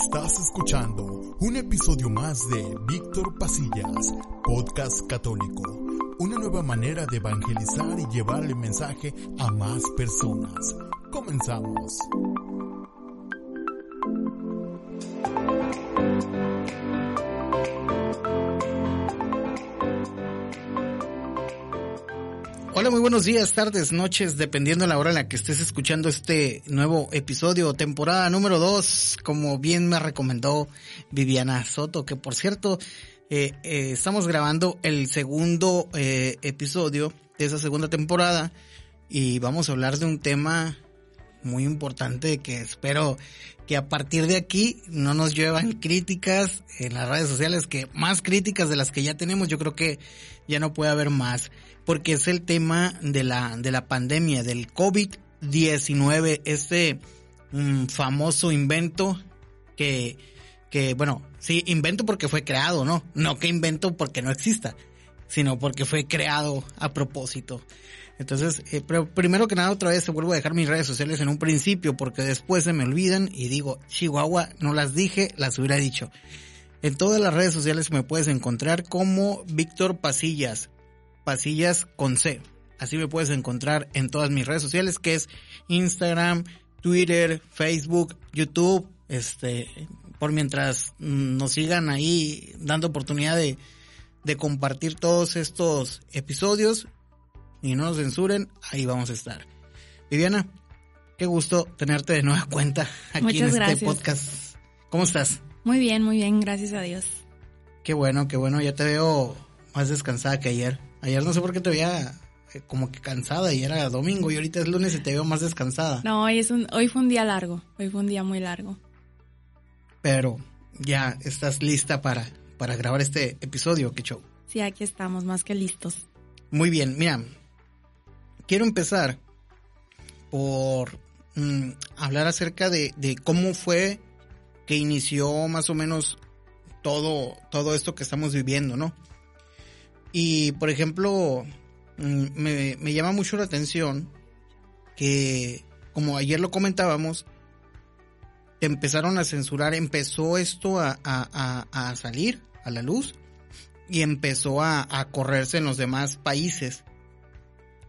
Estás escuchando un episodio más de Víctor Pasillas, Podcast Católico. Una nueva manera de evangelizar y llevar el mensaje a más personas. Comenzamos. Muy buenos días, tardes, noches, dependiendo de la hora en la que estés escuchando este nuevo episodio, temporada número 2, como bien me recomendó Viviana Soto, que por cierto, eh, eh, estamos grabando el segundo eh, episodio de esa segunda temporada y vamos a hablar de un tema muy importante que espero que a partir de aquí no nos llevan críticas en las redes sociales, que más críticas de las que ya tenemos, yo creo que ya no puede haber más porque es el tema de la, de la pandemia, del COVID-19, este mm, famoso invento que, que, bueno, sí, invento porque fue creado, ¿no? No que invento porque no exista, sino porque fue creado a propósito. Entonces, eh, pero primero que nada, otra vez se vuelvo a dejar mis redes sociales en un principio porque después se me olvidan y digo, Chihuahua, no las dije, las hubiera dicho. En todas las redes sociales me puedes encontrar como Víctor Pasillas, Pasillas con C. Así me puedes encontrar en todas mis redes sociales, que es Instagram, Twitter, Facebook, YouTube, este, por mientras nos sigan ahí dando oportunidad de, de compartir todos estos episodios y no nos censuren, ahí vamos a estar. Viviana, qué gusto tenerte de nueva cuenta aquí en este podcast. ¿Cómo estás? Muy bien, muy bien, gracias a Dios. Qué bueno, qué bueno, ya te veo más descansada que ayer. Ayer no sé por qué te veía eh, como que cansada y era domingo y ahorita es lunes y te veo más descansada. No, hoy, es un, hoy fue un día largo, hoy fue un día muy largo. Pero ya estás lista para, para grabar este episodio, qué show. Sí, aquí estamos, más que listos. Muy bien, mira, quiero empezar por mm, hablar acerca de, cómo fue que inició más o menos todo, todo esto que estamos viviendo, ¿no? Y, por ejemplo, mm, me, llama mucho la atención que, como ayer lo comentábamos, empezaron a censurar, empezó esto a, salir a la luz y empezó a, correrse en los demás países.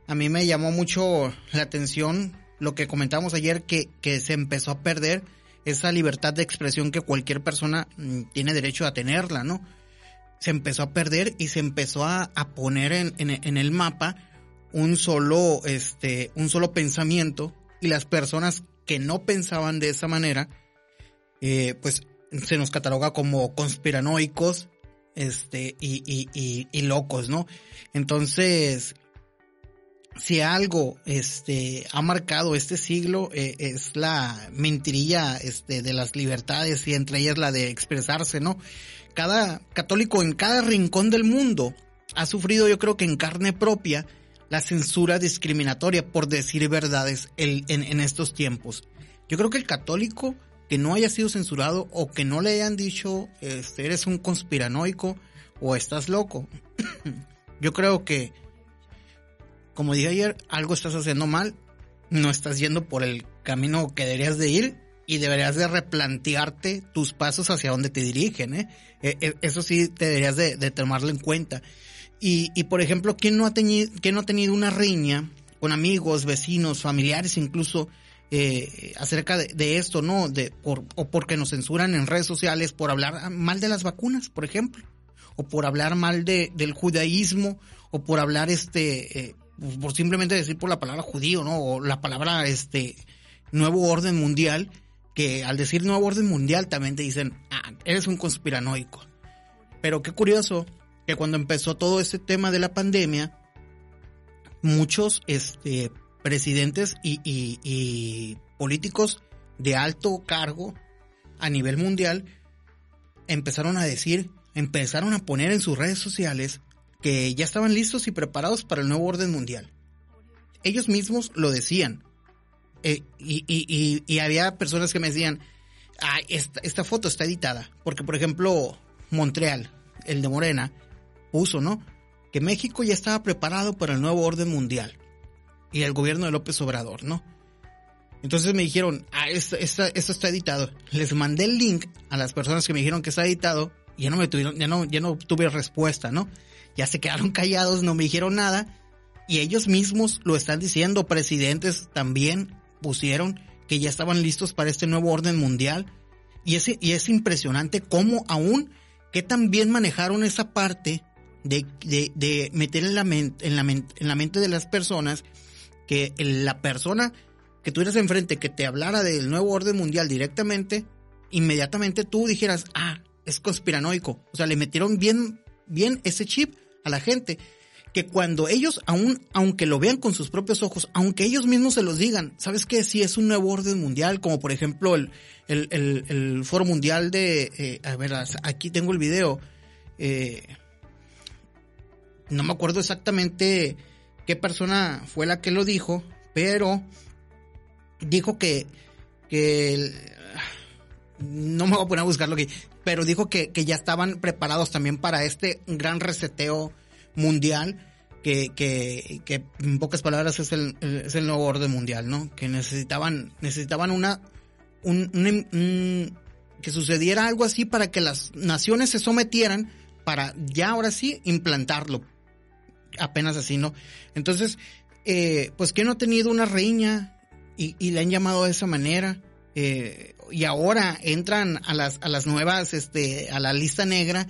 A mí me llamó mucho la atención lo que comentamos ayer, que, que se empezó a perder esa libertad de expresión que cualquier persona mm, tiene derecho a tenerla, ¿no? se empezó a perder y se empezó a, a poner en, en, el mapa un solo, este, un solo pensamiento y las personas que no pensaban de esa manera, eh, pues se nos cataloga como conspiranoicos, este, y, y, y locos, ¿no? Entonces, si algo este ha marcado este siglo eh, es la mentirilla este de las libertades y entre ellas la de expresarse, ¿no? cada católico en cada rincón del mundo ha sufrido, yo creo que en carne propia, la censura discriminatoria por decir verdades en, estos tiempos. Yo creo que el católico que no haya sido censurado o que no le hayan dicho este, eres un conspiranoico o estás loco, yo creo que, como dije ayer, algo estás haciendo mal, no estás yendo por el camino que deberías de ir y deberías de replantearte tus pasos hacia dónde te dirigen, ¿eh? eh eso sí te deberías de, tomarlo en cuenta. Y, y, por ejemplo, ¿quién no ha tenido, quién no ha tenido una riña con amigos, vecinos, familiares, incluso eh, acerca de, de, esto, ¿no? De, por, o porque nos censuran en redes sociales por hablar mal de las vacunas, por ejemplo, o por hablar mal de, del judaísmo, o por hablar este, eh, por simplemente decir por la palabra judío, ¿no? O la palabra este nuevo orden mundial que al decir nuevo orden mundial también te dicen, ah, eres un conspiranoico. Pero qué curioso que cuando empezó todo este tema de la pandemia, muchos este, presidentes y, y políticos de alto cargo a nivel mundial empezaron a decir, empezaron a poner en sus redes sociales que ya estaban listos y preparados para el nuevo orden mundial. Ellos mismos lo decían, eh, y, y, y, había personas que me decían, ah, esta, esta foto está editada. Porque, por ejemplo, Montreal, el de Morena, puso, ¿no? Que México ya estaba preparado para el nuevo orden mundial. Y el gobierno de López Obrador, ¿no? Entonces me dijeron, ah, esto, esto, esto está editado. Les mandé el link a las personas que me dijeron que está editado y ya no me tuvieron, ya no, ya no tuve respuesta, ¿no? Ya se quedaron callados, no me dijeron nada y ellos mismos lo están diciendo, presidentes también pusieron que ya estaban listos para este nuevo orden mundial y es, y es impresionante cómo aún que también manejaron esa parte de, de, de meter en la, mente, en, la mente, en la mente de las personas que la persona que tuvieras enfrente que te hablara del nuevo orden mundial directamente, inmediatamente tú dijeras, ah, es conspiranoico. O sea, le metieron bien, bien ese chip a la gente que cuando ellos, aún, aunque lo vean con sus propios ojos, aunque ellos mismos se los digan, ¿sabes qué? Si es un nuevo orden mundial, como por ejemplo el, el, el, Foro Mundial de, eh, a ver, aquí tengo el video, eh, no me acuerdo exactamente qué persona fue la que lo dijo, pero dijo que, que no me voy a poner a buscarlo aquí, pero dijo que, que ya estaban preparados también para este gran reseteo mundial que, que, en pocas palabras es el, es el nuevo orden mundial, ¿no? Que necesitaban, necesitaban una, un, un, que sucediera algo así para que las naciones se sometieran para ya ahora sí implantarlo. Apenas así, ¿no? Entonces, eh, pues que no ha tenido una reina y, y le han llamado de esa manera. Eh, y ahora entran a las, a las nuevas, este, a la lista negra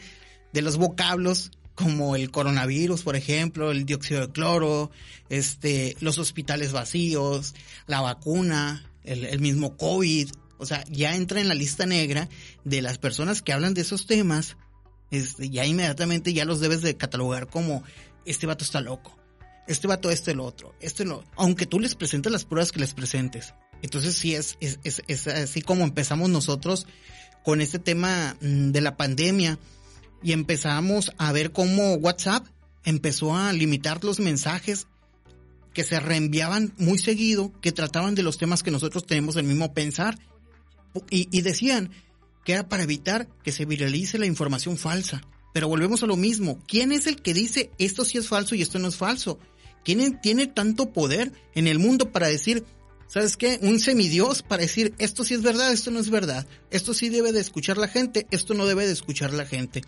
de los vocablos como el coronavirus, por ejemplo, el dióxido de cloro, este, los hospitales vacíos, la vacuna, el, mismo COVID, o sea, ya entra en la lista negra de las personas que hablan de esos temas, este, ya inmediatamente ya los debes de catalogar como este vato está loco, este vato este el otro, este lo, aunque tú les presentes las pruebas que les presentes. Entonces sí es, así como empezamos nosotros con este tema mm, de la pandemia y empezamos a ver cómo WhatsApp empezó a limitar los mensajes que se reenviaban muy seguido, que trataban de los temas que nosotros tenemos el mismo pensar, y, y, decían que era para evitar que se viralice la información falsa. Pero volvemos a lo mismo, ¿quién es el que dice esto sí es falso y esto no es falso? ¿Quién tiene tanto poder en el mundo para decir, ¿sabes qué? Un semidios para decir esto sí es verdad, esto no es verdad, esto sí debe de escuchar la gente, esto no debe de escuchar la gente.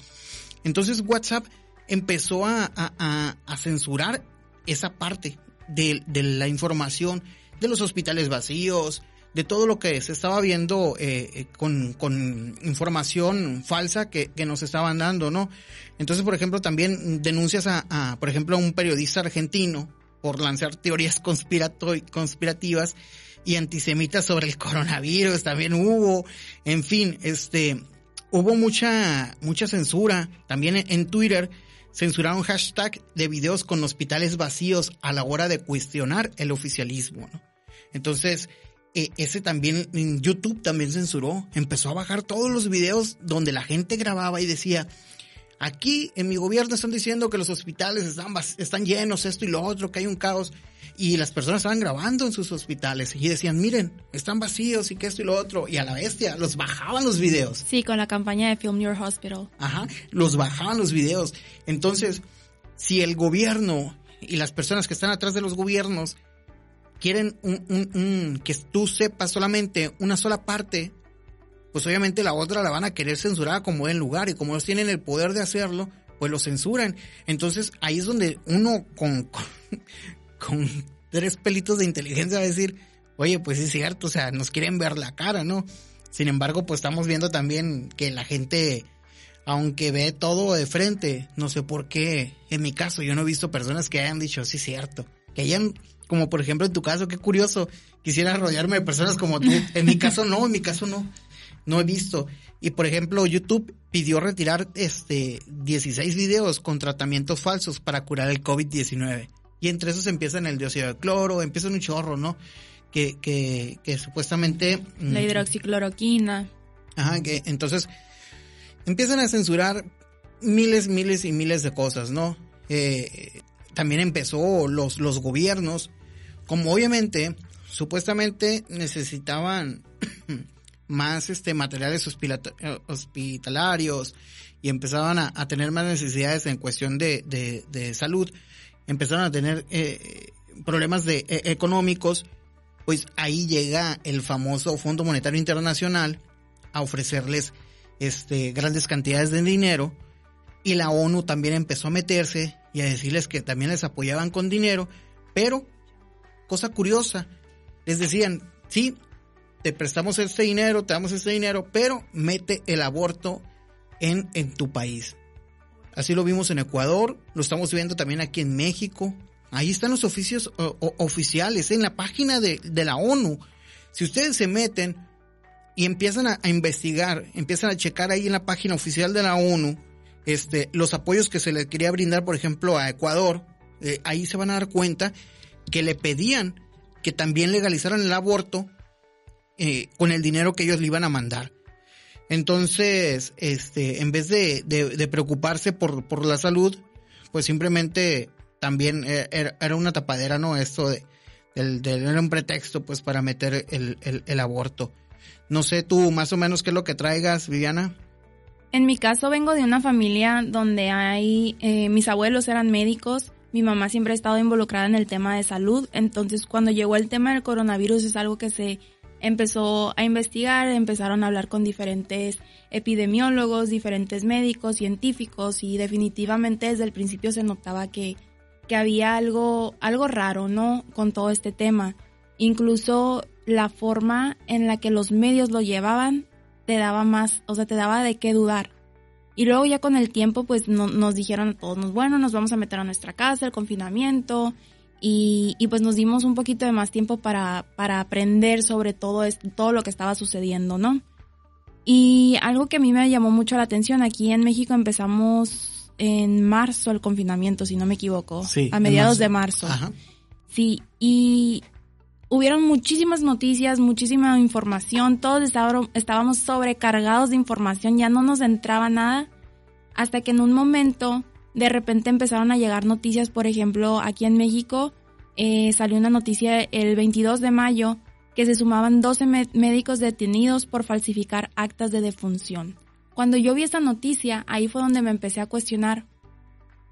Entonces WhatsApp empezó a, a, a censurar esa parte de, de, la información de los hospitales vacíos, de todo lo que se estaba viendo eh, con, con, información falsa que, que, nos estaban dando, ¿no? Entonces, por ejemplo, también denuncias a, a por ejemplo, a un periodista argentino por lanzar teorías conspirativas y antisemitas sobre el coronavirus, también hubo, en fin, este, hubo mucha, mucha censura. También en Twitter censuraron hashtag de videos con hospitales vacíos a la hora de cuestionar el oficialismo. Entonces, eh, ese también, en YouTube también censuró, empezó a bajar todos los videos donde la gente grababa y decía, aquí en mi gobierno están diciendo que los hospitales están, están llenos, esto y lo otro, que hay un caos. Y las personas estaban grabando en sus hospitales y decían, miren, están vacíos y que esto y lo otro. Y a la bestia, los bajaban los videos. Sí, con la campaña de Film Your Hospital. Ajá, los bajaban los videos. Entonces, si el gobierno y las personas que están atrás de los gobiernos quieren un, un, un, que tú sepas solamente una sola parte, pues obviamente la otra la van a querer censurar como en lugar y como ellos tienen el poder de hacerlo, pues lo censuran. Entonces ahí es donde uno con, con, tres pelitos de inteligencia va a decir, oye, pues es cierto, o sea, nos quieren ver la cara, ¿no? Sin embargo, pues estamos viendo también que la gente, aunque ve todo de frente, no sé por qué, en mi caso, yo no he visto personas que hayan dicho, sí, cierto, que hayan, como por ejemplo en tu caso, qué curioso, quisiera rodearme de personas como tú. En mi caso no, en mi caso no, no he visto. Y por ejemplo, YouTube pidió retirar este 16 videos con tratamientos falsos para curar el COVID-19. Y entre esos empiezan el dióxido de cloro, empiezan un chorro, ¿no? Que, que, que supuestamente... La hidroxicloroquina. Ajá, que entonces empiezan a censurar miles, miles y miles de cosas, ¿no? Eh, también empezó los, los gobiernos, como obviamente, supuestamente necesitaban más este materiales hospitalarios y empezaban a, a tener más necesidades en cuestión de, de, de salud, empezaron a tener eh, problemas de, eh, económicos, pues ahí llega el famoso Fondo Monetario Internacional a ofrecerles este, grandes cantidades de dinero y la ONU también empezó a meterse y a decirles que también les apoyaban con dinero, pero, cosa curiosa, les decían, sí, te prestamos este dinero, te damos este dinero, pero mete el aborto en, en tu país. Así lo vimos en Ecuador, lo estamos viendo también aquí en México. Ahí están los oficios oficiales en la página de, de, la ONU. Si ustedes se meten y empiezan a, investigar, empiezan a checar ahí en la página oficial de la ONU este, los apoyos que se le quería brindar, por ejemplo, a Ecuador, eh, ahí se van a dar cuenta que le pedían que también legalizaran el aborto eh, con el dinero que ellos le iban a mandar. Entonces, este, en vez de, de, preocuparse por, la salud, pues simplemente también e, era, era una tapadera, ¿no? Esto de, era un pretexto, pues, para meter el, el, el, aborto. No sé tú más o menos qué es lo que traigas, Viviana. En mi caso vengo de una familia donde hay, eh, mis abuelos eran médicos, mi mamá siempre ha estado involucrada en el tema de salud, entonces cuando llegó el tema del coronavirus es algo que se empezó a investigar, empezaron a hablar con diferentes epidemiólogos, diferentes médicos, científicos y definitivamente desde el principio se notaba que, que había algo, algo raro, ¿no? Con todo este tema. Incluso la forma en la que los medios lo llevaban te daba más, o sea, te daba de qué dudar. Y luego ya con el tiempo pues nos dijeron a todos, bueno, nos vamos a meter a nuestra casa, el confinamiento, y, y, pues nos dimos un poquito de más tiempo para, para aprender sobre todo, esto, todo lo que estaba sucediendo, ¿no? Y algo que a mí me llamó mucho la atención, aquí en México empezamos en marzo el confinamiento, si no me equivoco, sí, a mediados de marzo. Ajá. Sí, y hubieron muchísimas noticias, muchísima información, todos estábamos sobrecargados de información, ya no nos entraba nada, hasta que en un momento de repente empezaron a llegar noticias, por ejemplo, aquí en México eh, salió una noticia el 22 de mayo que se sumaban 12 médicos detenidos por falsificar actas de defunción. Cuando yo vi esta noticia, ahí fue donde me empecé a cuestionar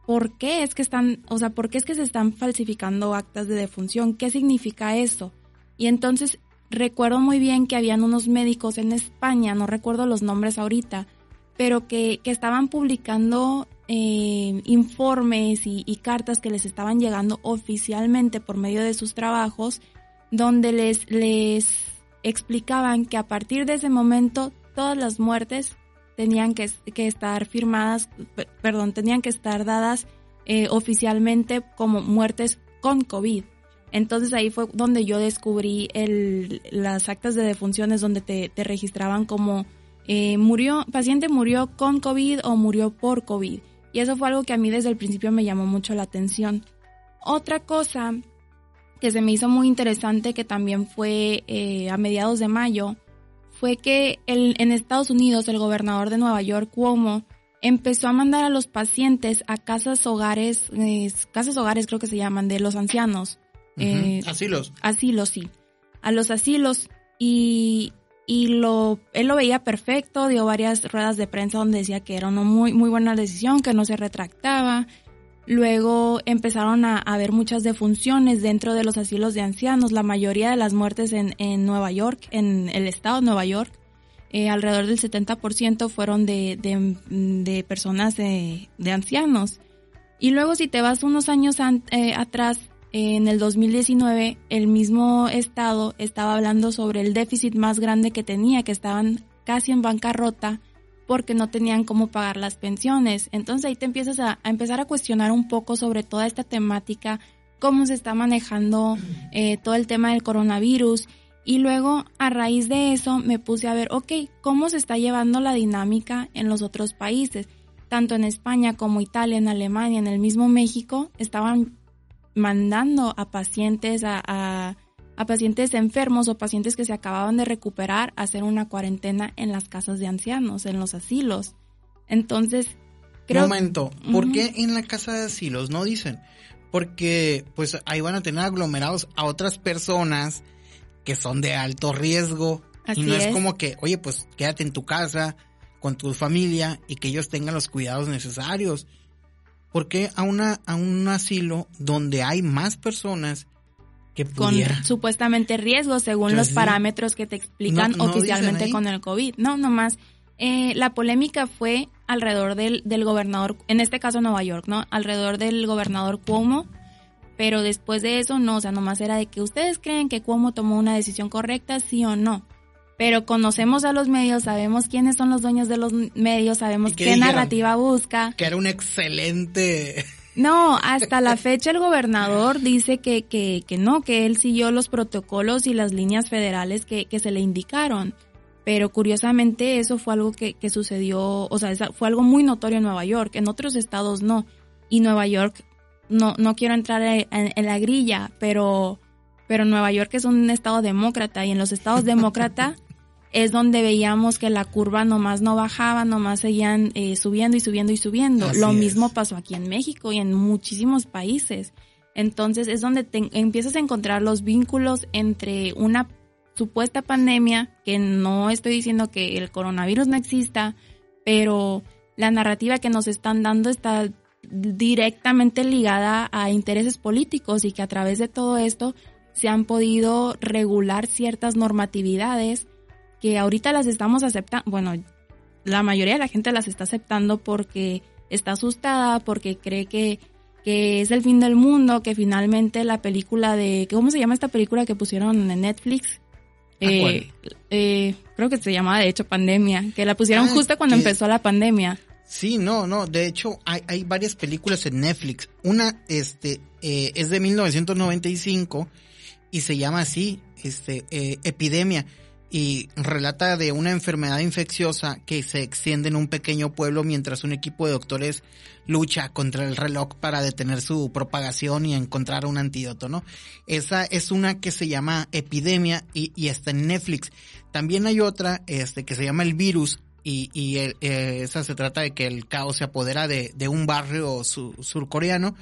por qué es que están, o sea, por qué es que se están falsificando actas de defunción, qué significa eso. Y entonces recuerdo muy bien que habían unos médicos en España, no recuerdo los nombres ahorita, pero que, que estaban publicando eh, informes y, cartas que les estaban llegando oficialmente por medio de sus trabajos, donde les, les explicaban que a partir de ese momento todas las muertes tenían que, que estar firmadas, perdón, tenían que estar dadas eh, oficialmente como muertes con COVID. Entonces ahí fue donde yo descubrí el, las actas de defunciones donde te, te registraban como eh, murió, paciente murió con COVID o murió por COVID. Y eso fue algo que a mí desde el principio me llamó mucho la atención. Otra cosa que se me hizo muy interesante, que también fue eh, a mediados de mayo, fue que el, en Estados Unidos el gobernador de Nueva York, Cuomo, empezó a mandar a los pacientes a casas hogares, eh, casas hogares creo que se llaman, de los ancianos. Uh -huh. eh, asilos. Asilos, sí. A los asilos. Y, y lo, él lo veía perfecto, dio varias ruedas de prensa donde decía que era una muy, muy buena decisión, que no se retractaba. Luego empezaron a haber muchas defunciones dentro de los asilos de ancianos. La mayoría de las muertes en, en Nueva York, en el estado de Nueva York, eh, alrededor del 70% fueron de, de, de personas de, de, ancianos. Y luego si te vas unos años an, eh, atrás, en el 2019 el mismo estado estaba hablando sobre el déficit más grande que tenía, que estaban casi en bancarrota porque no tenían cómo pagar las pensiones. Entonces ahí te empiezas a, a empezar a cuestionar un poco sobre toda esta temática, cómo se está manejando eh, todo el tema del coronavirus. Y luego, a raíz de eso, me puse a ver, ok, cómo se está llevando la dinámica en los otros países. Tanto en España como Italia, en Alemania, en el mismo México, estaban mandando a pacientes, a, a, a, pacientes enfermos o pacientes que se acababan de recuperar a hacer una cuarentena en las casas de ancianos, en los asilos. Entonces, creo... Momento, ¿por uh -huh. qué en la casa de asilos? No dicen. Porque pues ahí van a tener aglomerados a otras personas que son de alto riesgo. Así y no es. es como que, oye, pues quédate en tu casa con tu familia y que ellos tengan los cuidados necesarios. ¿Por qué a, una, a un asilo donde hay más personas con supuestamente riesgos según los parámetros que te explican oficialmente con el COVID. No, nomás. Eh, la polémica fue alrededor del, del gobernador, en este caso Nueva York, ¿no? Alrededor del gobernador Cuomo, pero después de eso no, o sea, nomás era de que ustedes creen que Cuomo tomó una decisión correcta, sí o no. Pero conocemos a los medios, sabemos quiénes son los dueños de los medios, sabemos qué narrativa busca. Que era un excelente no, hasta la fecha el gobernador dice que, que, que no, que él siguió los protocolos y las líneas federales que, que se le indicaron. Pero curiosamente eso fue algo que, que sucedió, o sea, fue algo muy notorio en Nueva York, en otros estados no. Y Nueva York, no, no quiero entrar en, en la grilla, pero, pero Nueva York es un estado demócrata y en los estados demócrata es donde veíamos que la curva nomás no bajaba, nomás seguían eh, subiendo y subiendo y subiendo. Lo mismo pasó aquí en México y en muchísimos países. Entonces es donde empiezas a encontrar los vínculos entre una supuesta pandemia, que no estoy diciendo que el coronavirus no exista, pero la narrativa que nos están dando está directamente ligada a intereses políticos y que a través de todo esto se han podido regular ciertas normatividades que ahorita las estamos aceptando, bueno, la mayoría de la gente las está aceptando porque está asustada, porque cree que, que es el fin del mundo, que finalmente la película de, ¿cómo se llama esta película que pusieron en Netflix? Eh, eh, creo que se llamaba de hecho Pandemia, que la pusieron ah, justo cuando empezó la pandemia. Sí, no, no, de hecho hay, hay varias películas en Netflix. Una este, eh, es de 1995 y se llama así, este, Epidemia y relata de una enfermedad infecciosa que se extiende en un pequeño pueblo mientras un equipo de doctores lucha contra el reloj para detener su propagación y encontrar un antídoto, ¿no? Esa es una que se llama Epidemia y, y está en Netflix. También hay otra este, que se llama El Virus y, y eh, esa se trata de que el caos se apodera de, de un barrio surcoreano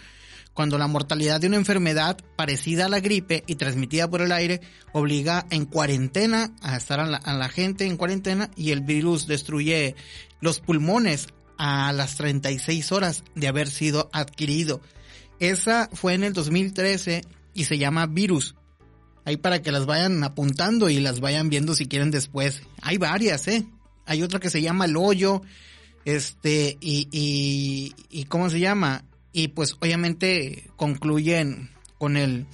cuando la mortalidad de una enfermedad parecida a la gripe y transmitida por el aire obliga en cuarentena a estar a la, gente en cuarentena y el virus destruye los pulmones a las 36 horas de haber sido adquirido. Esa fue en el 2013 y se llama Virus. Ahí para que las vayan apuntando y las vayan viendo si quieren después. Hay varias, ¿eh? Hay otra que se llama El Hoyo, este, y, y, y ¿cómo se llama? Y pues obviamente concluyen con el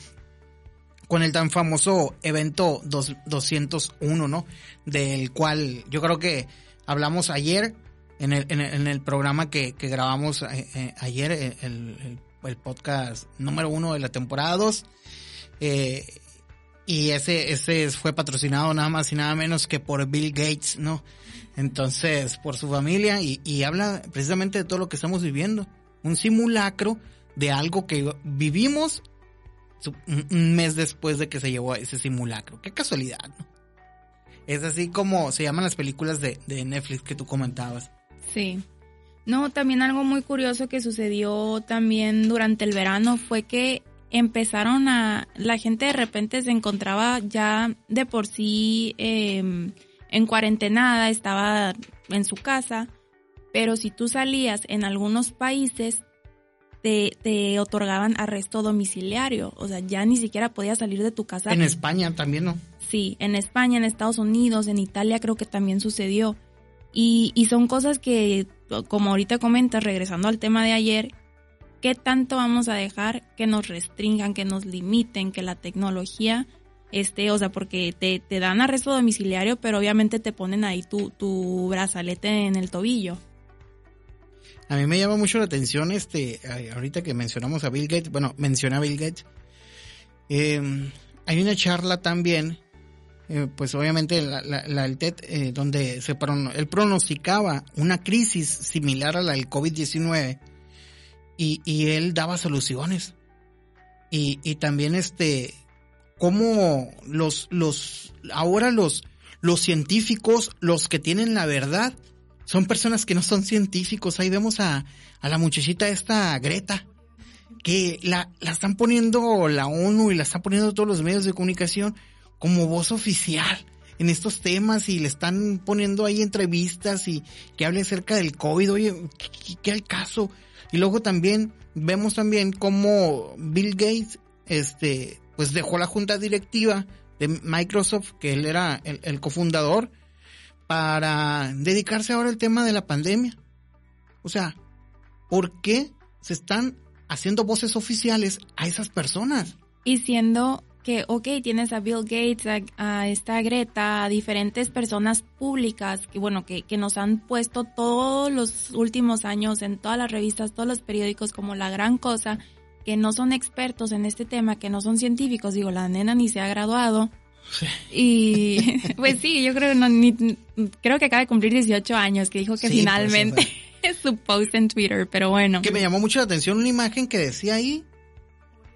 con el tan famoso evento 201, ¿no? Del cual yo creo que hablamos ayer en el, en el, programa que, grabamos eh, eh, ayer, eh, el, el, podcast número uno de la temporada 2. y ese, ese fue patrocinado nada más y nada menos que por Bill Gates, ¿no? Entonces, por su familia y habla precisamente de todo lo que estamos viviendo un simulacro de algo que vivimos un mes después de que se llevó ese simulacro. Qué casualidad, ¿no? Es así como se llaman las películas de, Netflix que tú comentabas. Sí. No, también algo muy curioso que sucedió también durante el verano fue que empezaron a, la gente de repente se encontraba ya de por sí em, en cuarentenada, estaba en su casa pero si tú salías en algunos países, te, te, otorgaban arresto domiciliario. O sea, ya ni siquiera podías salir de tu casa. En España también, ¿no? Sí, en España, en Estados Unidos, en Italia creo que también sucedió. Y, y son cosas que, como ahorita comentas, regresando al tema de ayer, ¿qué tanto vamos a dejar que nos restringan, que nos limiten, que la tecnología este, o sea, porque te, te dan arresto domiciliario, pero obviamente te ponen ahí tu, tu brazalete en el tobillo. A mí me llama mucho la atención, este, ahorita que mencionamos a Bill Gates, bueno, menciona a Bill Gates, em, hay una charla también, eh, pues obviamente la, la, el TED, eh, donde se él pronosticaba una crisis similar a la del COVID-19 y, y, él daba soluciones. Y, y también este, cómo los, los, ahora los, los científicos, los que tienen la verdad, son personas que no son científicos. Ahí vemos a, a la muchachita esta Greta, que la, la están poniendo la ONU y la están poniendo todos los medios de comunicación como voz oficial en estos temas y le están poniendo ahí entrevistas y que hable acerca del COVID. Oye, ¿qué, qué al caso? Y luego también vemos también cómo Bill Gates este pues dejó la junta directiva de Microsoft, que él era el, el cofundador, para dedicarse ahora al tema de la pandemia. O sea, ¿por qué se están haciendo voces oficiales a esas personas? Y siendo que, ok, tienes a Bill Gates, a, esta Greta, a diferentes personas públicas, que bueno, que, que nos han puesto todos los últimos años en todas las revistas, todos los periódicos como la gran cosa, que no son expertos en este tema, que no son científicos, digo, la nena ni se ha graduado. Y pues sí, yo creo no, ni, creo que acaba de cumplir 18 años, que dijo que Sí, finalmente es su post en Twitter, pero bueno. Que me llamó mucho la atención una imagen que decía ahí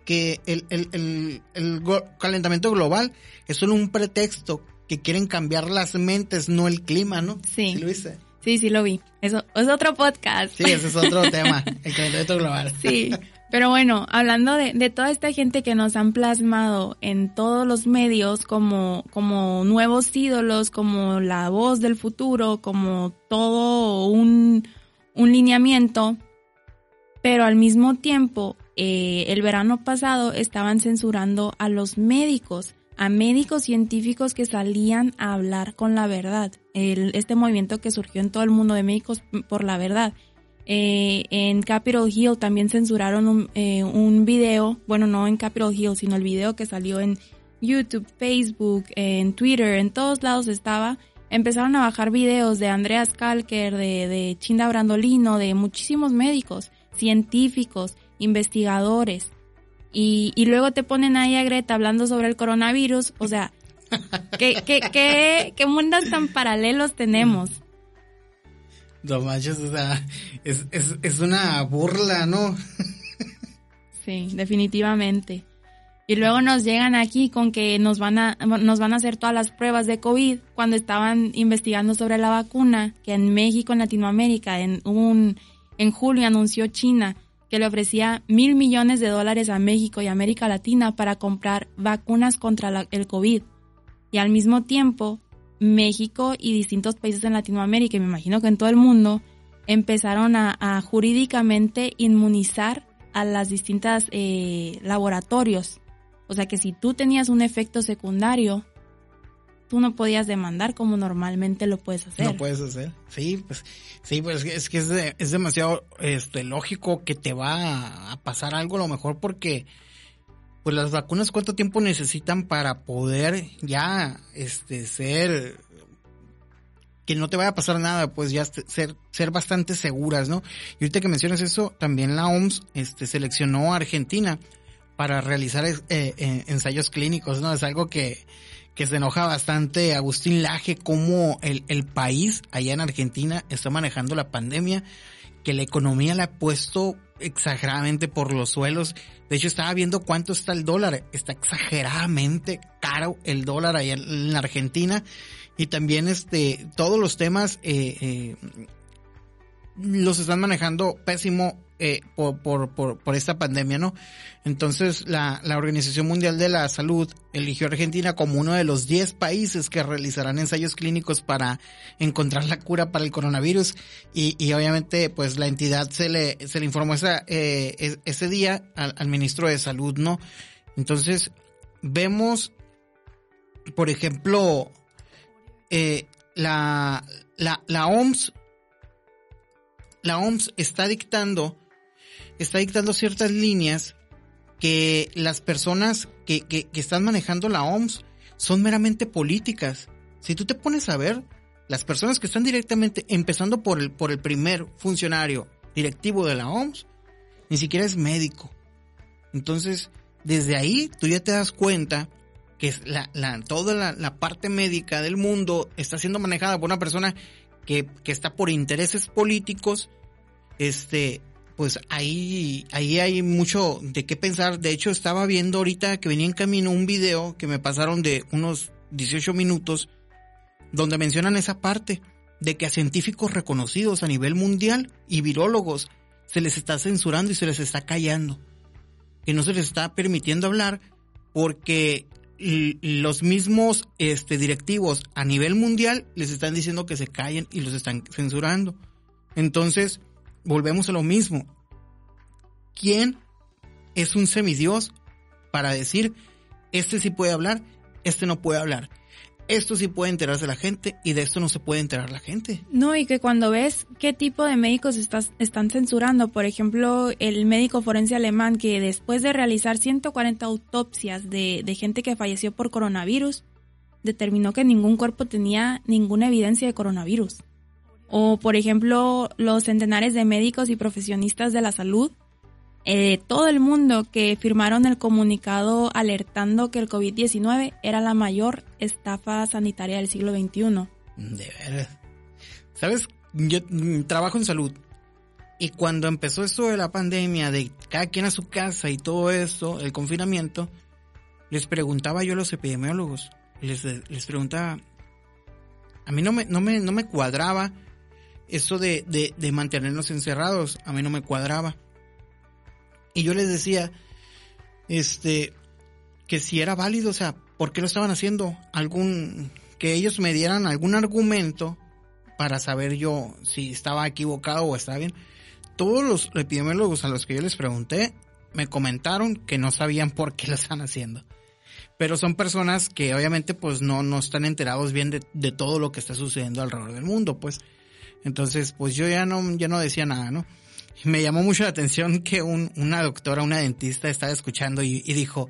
que el, el, el, el calentamiento global es solo un pretexto que quieren cambiar las mentes, no el clima, ¿no? Sí. lo viste? Sí, sí lo vi. Eso es otro podcast. Sí, ese es otro tema, el calentamiento global. Sí, pero bueno, hablando de, de toda esta gente que nos han plasmado en todos los medios como, como nuevos ídolos, como la voz del futuro, como todo un, un lineamiento, pero al mismo tiempo, eh, el verano pasado estaban censurando a los médicos, a médicos científicos que salían a hablar con la verdad. El- este movimiento que surgió en todo el mundo de médicos por la verdad. Eh, en Capitol Hill también censuraron un, eh, un video, bueno, no en Capitol Hill, sino el video que salió en YouTube, Facebook, en Twitter, en todos lados estaba. Empezaron a bajar videos de Andreas Kalker, de, Chinda Brandolino, de muchísimos médicos, científicos, investigadores. Y, y luego te ponen ahí a Greta hablando sobre el coronavirus. O sea, ¿qué, qué, qué, qué mundos tan paralelos tenemos? No o sea, es, es, es una burla, ¿no? Sí, definitivamente. Y luego nos llegan aquí con que nos van a nos van a hacer todas las pruebas de COVID cuando estaban investigando sobre la vacuna, que en México, en Latinoamérica, en un en julio anunció China que le ofrecía mil millones de dólares a México y América Latina para comprar vacunas contra la- el COVID. Y al mismo tiempo, México y distintos países en Latinoamérica, y me imagino que en todo el mundo, empezaron a, a jurídicamente inmunizar a las distintas eh, laboratorios. O sea que si tú tenías un efecto secundario, tú no podías demandar como normalmente lo puedes hacer. No puedes hacer. Sí, pues, sí, pues es que es, de- es demasiado este, lógico que te va a, a pasar algo a lo mejor porque pues las vacunas cuánto tiempo necesitan para poder ya este ser que no te vaya a pasar nada, pues ya este- ser ser bastante seguras, ¿no? Y ahorita que mencionas eso, también la OMS este seleccionó a Argentina para realizar eh, eh, ensayos clínicos, ¿no? Es algo que que se enoja bastante Agustín Laje cómo el, el país allá en Argentina está manejando la pandemia, que la economía la ha puesto exageradamente por los suelos. De hecho, estaba viendo cuánto está el dólar. Está exageradamente caro el dólar allá en la Argentina. Y también este, todos los temas eh, eh, los están manejando pésimo eh, por, esta pandemia, ¿no? Entonces, la, Organización Mundial de la Salud eligió a Argentina como uno de los 10 países que realizarán ensayos clínicos para encontrar la cura para el coronavirus. Y, obviamente, pues la entidad se le, se le informó esa, eh, es- ese día al, al ministro de Salud, ¿no? Entonces, vemos, por ejemplo, eh, la, la, la OMS, la OMS está dictando, está dictando ciertas líneas que las personas que, que, están manejando la OMS son meramente políticas. Si tú te pones a ver, las personas que están directamente, empezando por el, por el primer funcionario directivo de la OMS, ni siquiera es médico. Entonces, desde ahí tú ya te das cuenta que la, la, toda la, la parte médica del mundo está siendo manejada por una persona que, que está por intereses políticos, este, pues ahí, ahí hay mucho de qué pensar. De hecho, estaba viendo ahorita que venía en camino un video que me pasaron de unos 18 minutos donde mencionan esa parte de que a científicos reconocidos a nivel mundial y virólogos se les está censurando y se les está callando. Que no se les está permitiendo hablar porque los mismos este, directivos a nivel mundial les están diciendo que se callen y los están censurando. Entonces, volvemos a lo mismo. ¿Quién es un semidios para decir este sí puede hablar, este no puede hablar. Esto sí puede enterarse la gente y de esto no se puede enterar la gente. No, y que cuando ves qué tipo de médicos están censurando, por ejemplo, el médico forense alemán que después de realizar 140 autopsias de, de gente que falleció por coronavirus, determinó que ningún cuerpo tenía ninguna evidencia de coronavirus. O, por ejemplo, los centenares de médicos y profesionistas de la salud eh, todo el mundo que firmaron el comunicado alertando que el COVID-19 era la mayor estafa sanitaria del siglo XXI. De verdad. ¿Sabes? Yo mm, trabajo en salud. Y cuando empezó esto de la pandemia, de cada quien a su casa y todo esto, el confinamiento, les preguntaba yo a los epidemiólogos, les, les preguntaba, a mí no me, no me, no me cuadraba eso de, de, de mantenernos encerrados, a mí no me cuadraba. Y yo les decía, este, que si era válido, o sea, ¿por qué lo estaban haciendo? Algún, que ellos me dieran algún argumento para saber yo si estaba equivocado o estaba bien. Todos los epidemiólogos a los que yo les pregunté me comentaron que no sabían por qué lo están haciendo. Pero son personas que obviamente pues no, no están enterados bien de, de todo lo que está sucediendo alrededor del mundo, pues. Entonces, pues yo ya no, ya no decía nada, ¿no? me llamó mucho la atención que una doctora, una dentista estaba escuchando y, dijo,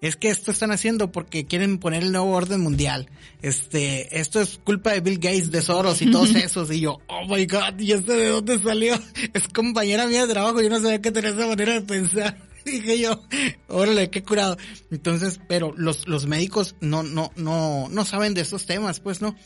es que esto están haciendo porque quieren poner el nuevo orden mundial. Este, esto es culpa de Bill Gates, de Soros y todos esos. Y yo, oh my god, ¿y este de dónde salió? Es compañera mía de trabajo, yo no sabía que tenía esa manera de pensar. Dije yo, órale, qué curado. Entonces, pero los, los médicos no, no, no, no saben de estos temas, pues, ¿no?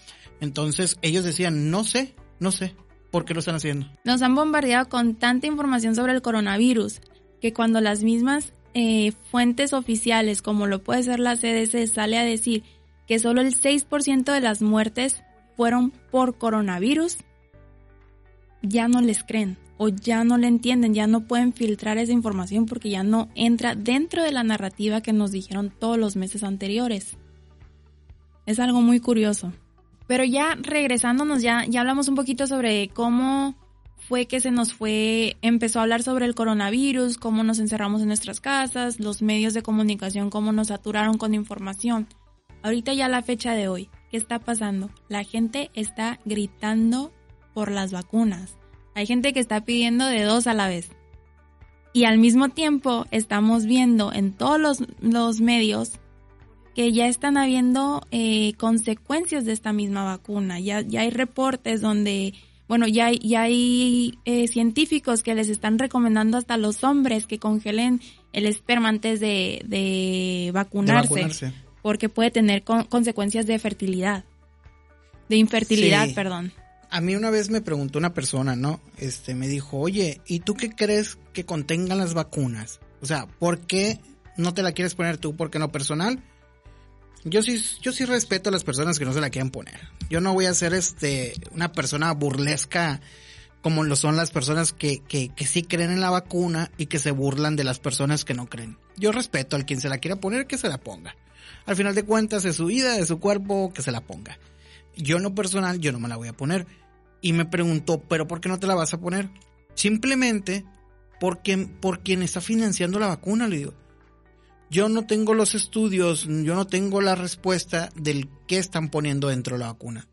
Entonces, ellos decían, no sé, no sé. ¿Por qué lo están haciendo? Nos han bombardeado con tanta información sobre el coronavirus que cuando las mismas eh, fuentes oficiales, como lo puede ser la CDC, sale a decir que solo el 6% de las muertes fueron por coronavirus, ya no les creen o ya no le entienden, ya no pueden filtrar esa información porque ya no entra dentro de la narrativa que nos dijeron todos los meses anteriores. Es algo muy curioso. Pero ya regresándonos, ya, ya hablamos un poquito sobre cómo fue que se nos fue, empezó a hablar sobre el coronavirus, cómo nos encerramos en nuestras casas, los medios de comunicación, cómo nos saturaron con información. Ahorita ya la fecha de hoy, ¿qué está pasando? La gente está gritando por las vacunas. Hay gente que está pidiendo de dos a la vez. Y al mismo tiempo estamos viendo en todos los, los medios que ya están habiendo eh, consecuencias de esta misma vacuna. Ya, ya hay reportes donde, bueno, ya, ya hay eh, científicos que les están recomendando hasta a los hombres que congelen el esperma antes de, vacunarse, porque puede tener consecuencias de fertilidad, de infertilidad, perdón. A mí una vez me preguntó una persona, ¿no? Este, me dijo, oye, ¿y tú qué crees que contengan las vacunas? O sea, ¿por qué no te la quieres poner tú? Porque en lo personal, yo sí, yo sí respeto a las personas que no se la quieran poner. Yo no voy a ser este, una persona burlesca como lo son las personas que, que, que sí creen en la vacuna y que se burlan de las personas que no creen. Yo respeto al quien se la quiera poner que se la ponga. Al final de cuentas es su vida, es su cuerpo, que se la ponga. Yo en lo personal, yo no me la voy a poner. Y me preguntó, ¿pero por qué no te la vas a poner? Simplemente porque, por quien está financiando la vacuna, le digo yo no tengo los estudios, yo no tengo la respuesta del qué están poniendo dentro de la vacuna.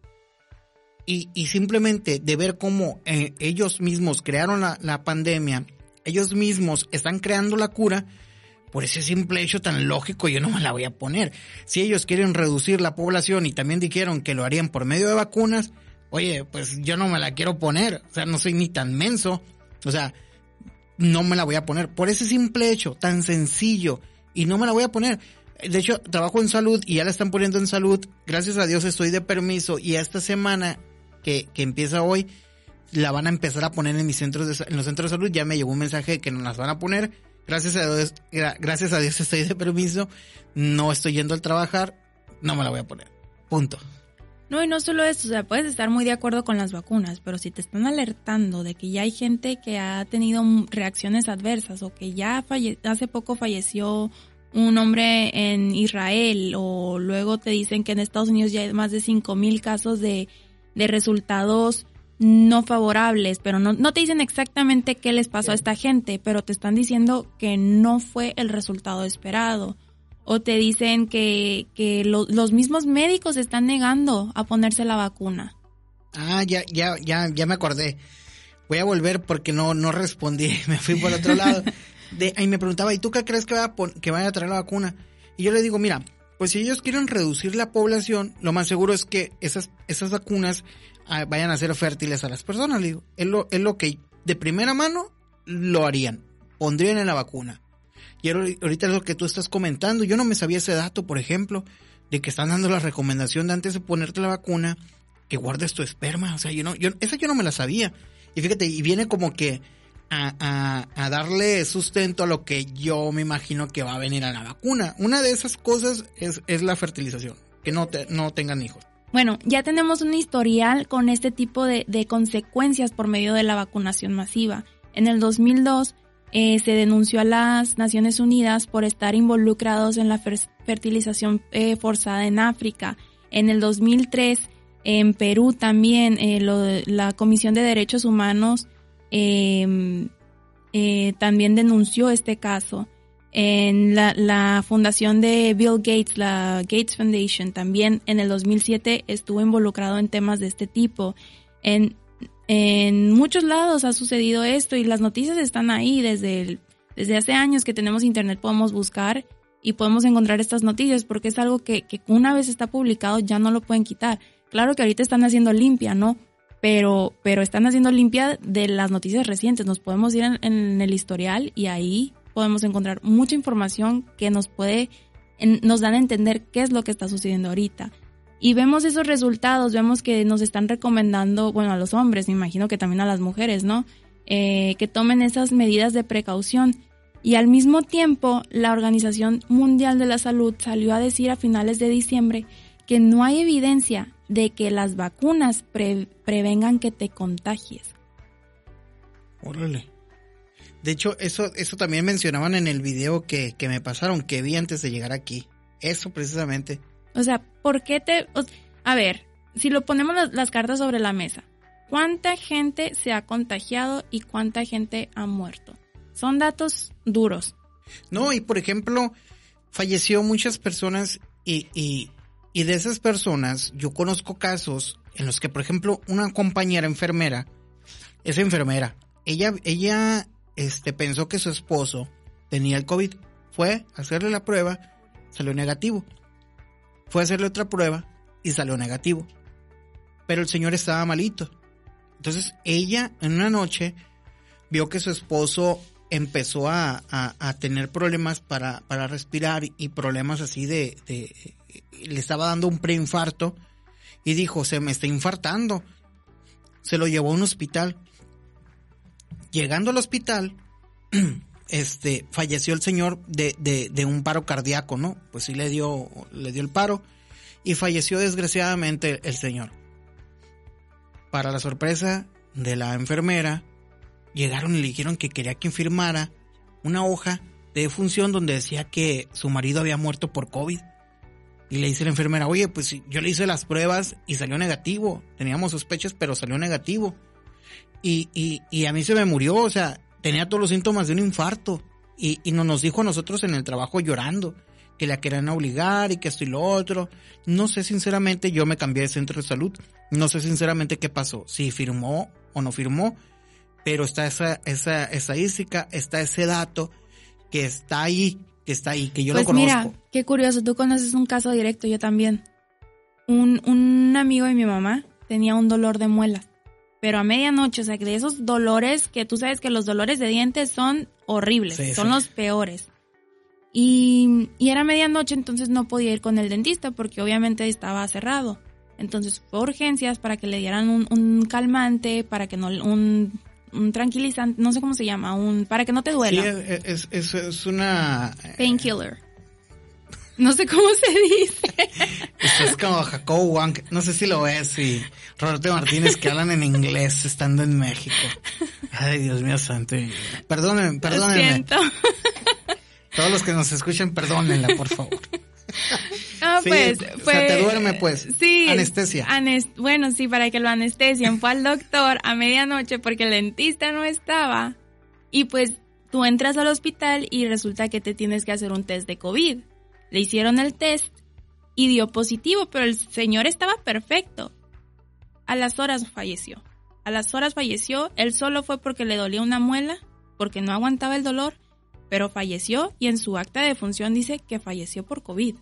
Y, y simplemente de ver cómo eh, ellos mismos crearon la, la, pandemia, ellos mismos están creando la cura, por ese simple hecho tan lógico yo no me la voy a poner. Si ellos quieren reducir la población y también dijeron que lo harían por medio de vacunas, oye, pues yo no me la quiero poner, o sea, no soy ni tan menso, o sea, no me la voy a poner. Por ese simple hecho tan sencillo, y no me la voy a poner. De hecho, trabajo en salud y ya la están poniendo en salud. Gracias a Dios estoy de permiso y esta semana que, que empieza hoy la van a empezar a poner en mis centros de, en los centros de salud. Ya me llegó un mensaje que nos las van a poner. Gracias a Dios, gracias a Dios estoy de permiso. No estoy yendo al trabajar. No me la voy a poner. Punto. No, y no solo eso, o sea, puedes estar muy de acuerdo con las vacunas, pero si te están alertando de que ya hay gente que ha tenido reacciones adversas o que ya hace poco falleció un hombre en Israel o luego te dicen que en Estados Unidos ya hay más de 5.000 casos de, de resultados no favorables, pero no, no te dicen exactamente qué les pasó a esta gente, pero te están diciendo que no fue el resultado esperado o te dicen que, que los mismos médicos están negando a ponerse la vacuna. Ah, ya, ya, ya, ya me acordé. Voy a volver porque no, no respondí, me fui por otro lado. De, ahí me preguntaba, ¿y tú qué crees que va, a que vaya a traer la vacuna? Y yo le digo, mira, pues si ellos quieren reducir la población, lo más seguro es que esas, esas vacunas ah, vayan a ser fértiles a las personas. Le digo, es lo, es lo que de primera mano lo harían, pondrían en la vacuna. Y ahorita lo que tú estás comentando. Yo no me sabía ese dato, por ejemplo, de que están dando la recomendación de antes de ponerte la vacuna, que guardes tu esperma. O sea, yo no, yo, esa yo no me la sabía. Y fíjate, y viene como que a, a, darle sustento a lo que yo me imagino que va a venir a la vacuna. Una de esas cosas es, es la fertilización, que no, te, no tengan hijos. Bueno, ya tenemos un historial con este tipo de, de consecuencias por medio de la vacunación masiva. En el 2002 eh, se denunció a las Naciones Unidas por estar involucrados en la fertilización eh, forzada en África. En el 2003, en Perú también, eh, la Comisión de Derechos Humanos em, también denunció este caso. En la, fundación de Bill Gates, la Gates Foundation, también en el 2007 estuvo involucrado en temas de este tipo. En en muchos lados ha sucedido esto y las noticias están ahí desde, desde hace años que tenemos internet podemos buscar y podemos encontrar estas noticias porque es algo que, que una vez está publicado ya no lo pueden quitar. Claro que ahorita están haciendo limpia, ¿no? Pero, pero están haciendo limpia de las noticias recientes. Nos podemos ir en, el historial y ahí podemos encontrar mucha información que nos puede, nos dan a entender qué es lo que está sucediendo ahorita. Y vemos esos resultados, vemos que nos están recomendando, bueno, a los hombres, me imagino que también a las mujeres, ¿no? Eh, que tomen esas medidas de precaución. Y al mismo tiempo, la Organización Mundial de la Salud salió a decir a finales de diciembre que no hay evidencia de que las vacunas prevengan que te contagies. Órale. De hecho, eso, eso también mencionaban en el video que, que me pasaron, que vi antes de llegar aquí. Eso precisamente. O sea, ¿por qué te... a ver, si lo ponemos las, cartas sobre la mesa, ¿cuánta gente se ha contagiado y cuánta gente ha muerto? Son datos duros. No, y por ejemplo, falleció muchas personas y, y, y de esas personas yo conozco casos en los que, por ejemplo, una compañera enfermera, es enfermera, ella, ella este, pensó que su esposo tenía el COVID, fue a hacerle la prueba, salió negativo. Fue a hacerle otra prueba y salió negativo. Pero el señor estaba malito. Entonces ella en una noche vio que su esposo empezó a, tener problemas para, para, respirar y problemas así de, de, le estaba dando un preinfarto y dijo, se me está infartando. Se lo llevó a un hospital. Llegando al hospital, este, falleció el señor de, de, un paro cardíaco, ¿no? Pues sí le dio, le dio el paro y falleció desgraciadamente el señor. Para la sorpresa de la enfermera, llegaron y le dijeron que quería que firmara una hoja de función donde decía que su marido había muerto por COVID. Y le dice la enfermera, oye, pues yo le hice las pruebas y salió negativo. Teníamos sospechas, pero salió negativo. Y, y, y a mí se me murió, o sea, tenía todos los síntomas de un infarto y, y nos dijo a nosotros en el trabajo llorando que la querían obligar y que esto y lo otro. No sé sinceramente, yo me cambié de centro de salud, no sé sinceramente qué pasó, si firmó o no firmó, pero está esa, esa estadística, está ese dato que está ahí, que está ahí, que yo lo pues conozco. Mira, qué curioso, tú conoces un caso directo, yo también. Un, un amigo de mi mamá tenía un dolor de muelas pero a medianoche, o sea, que de esos dolores que tú sabes que los dolores de dientes son horribles, son los peores. Y, y, era medianoche, entonces no podía ir con el dentista porque obviamente estaba cerrado. Entonces fue urgencias para que le dieran un, calmante, para que no, un, un, tranquilizante, no sé cómo se llama, un, para que no te duela. Sí, es, es, es una... Painkiller. No sé cómo se dice. es como Jacob Wang, no sé si lo ves, y Roberto Martínez que hablan en inglés estando en México. Ay, Dios mío santo. Perdónenme, perdónenme. Lo siento. Todos los que nos escuchen, perdónenla, por favor. No, pues, o sea, te duerme, pues. Sí. Anestesia. bueno, sí, para que lo anestesien. Fue al doctor a medianoche porque el dentista no estaba. Y pues tú entras al hospital y resulta que te tienes que hacer un test de COVID Le hicieron el test y dio positivo, pero el señor estaba perfecto. A las horas falleció. A las horas falleció, él solo fue porque le dolía una muela, porque no aguantaba el dolor, pero falleció y en su acta de función dice que falleció por COVID.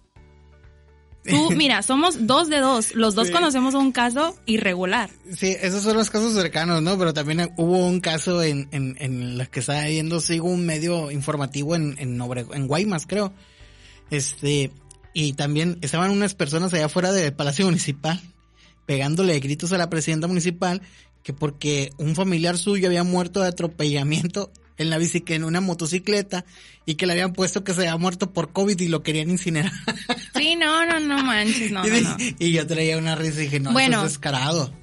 Tú, mira, somos dos de dos. Los dos conocemos un caso irregular. Sí, esos son los casos cercanos, ¿no? Pero también hubo un caso en, en, en los que estaba viendo, sigo un medio informativo en, en, en Guaymas, creo. Este, y también estaban unas personas allá afuera del Palacio Municipal pegándole gritos a la presidenta municipal que porque un familiar suyo había muerto de atropellamiento en la bicicleta, en una motocicleta, y que le habían puesto que se había muerto por COVID y lo querían incinerar. Sí, no, no, no manches, no, y, no, y yo traía una risa y dije, no, Bueno. eso es descarado.